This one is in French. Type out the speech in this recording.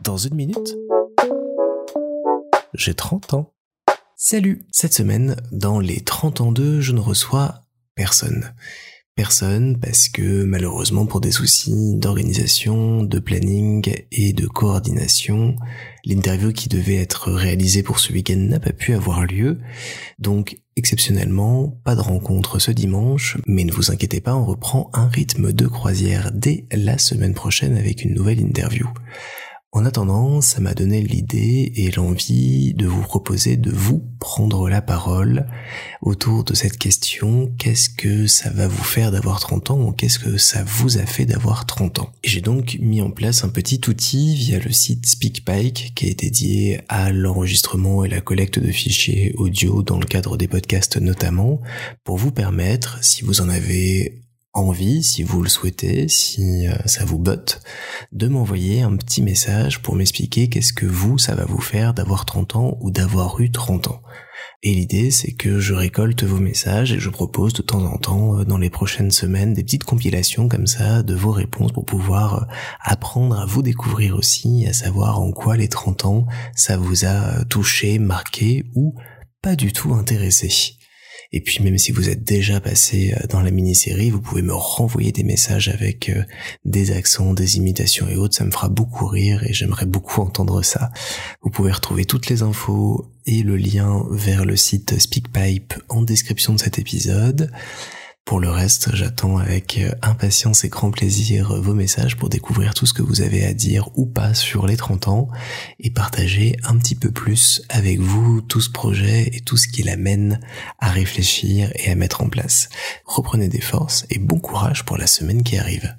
Dans une minute, j'ai 30 ans. Salut Cette semaine, dans les 30 ans 2, je ne reçois personne personne parce que malheureusement pour des soucis d'organisation, de planning et de coordination, l'interview qui devait être réalisée pour ce week-end n'a pas pu avoir lieu. Donc exceptionnellement, pas de rencontre ce dimanche, mais ne vous inquiétez pas, on reprend un rythme de croisière dès la semaine prochaine avec une nouvelle interview. En attendant, ça m'a donné l'idée et l'envie de vous proposer de vous prendre la parole autour de cette question qu'est-ce que ça va vous faire d'avoir 30 ans ou qu'est-ce que ça vous a fait d'avoir 30 ans? J'ai donc mis en place un petit outil via le site SpeakPike qui est dédié à l'enregistrement et la collecte de fichiers audio dans le cadre des podcasts notamment pour vous permettre, si vous en avez envie, si vous le souhaitez, si euh, ça vous botte, de m'envoyer un petit message pour m'expliquer qu'est-ce que vous, ça va vous faire d'avoir 30 ans ou d'avoir eu 30 ans. Et l'idée, c'est que je récolte vos messages et je propose de temps en temps, euh, dans les prochaines semaines, des petites compilations comme ça de vos réponses pour pouvoir euh, apprendre à vous découvrir aussi, à savoir en quoi les 30 ans, ça vous a touché, marqué ou pas du tout intéressé. Et puis même si vous êtes déjà passé euh, dans la mini-série, vous pouvez me renvoyer des messages avec euh, des accents, des imitations et autres, ça me fera beaucoup rire et j'aimerais beaucoup entendre ça. Vous pouvez retrouver toutes les infos et le lien vers le site SpeakPipe en description de cet épisode. Pour le reste, j'attends avec euh, impatience et grand plaisir vos messages pour découvrir tout ce que vous avez à dire ou pas sur les 30 ans et partager un petit peu plus avec vous tout ce projet et tout ce qui l'amène à réfléchir et à mettre en place. Reprenez des forces et bon courage pour la semaine qui arrive.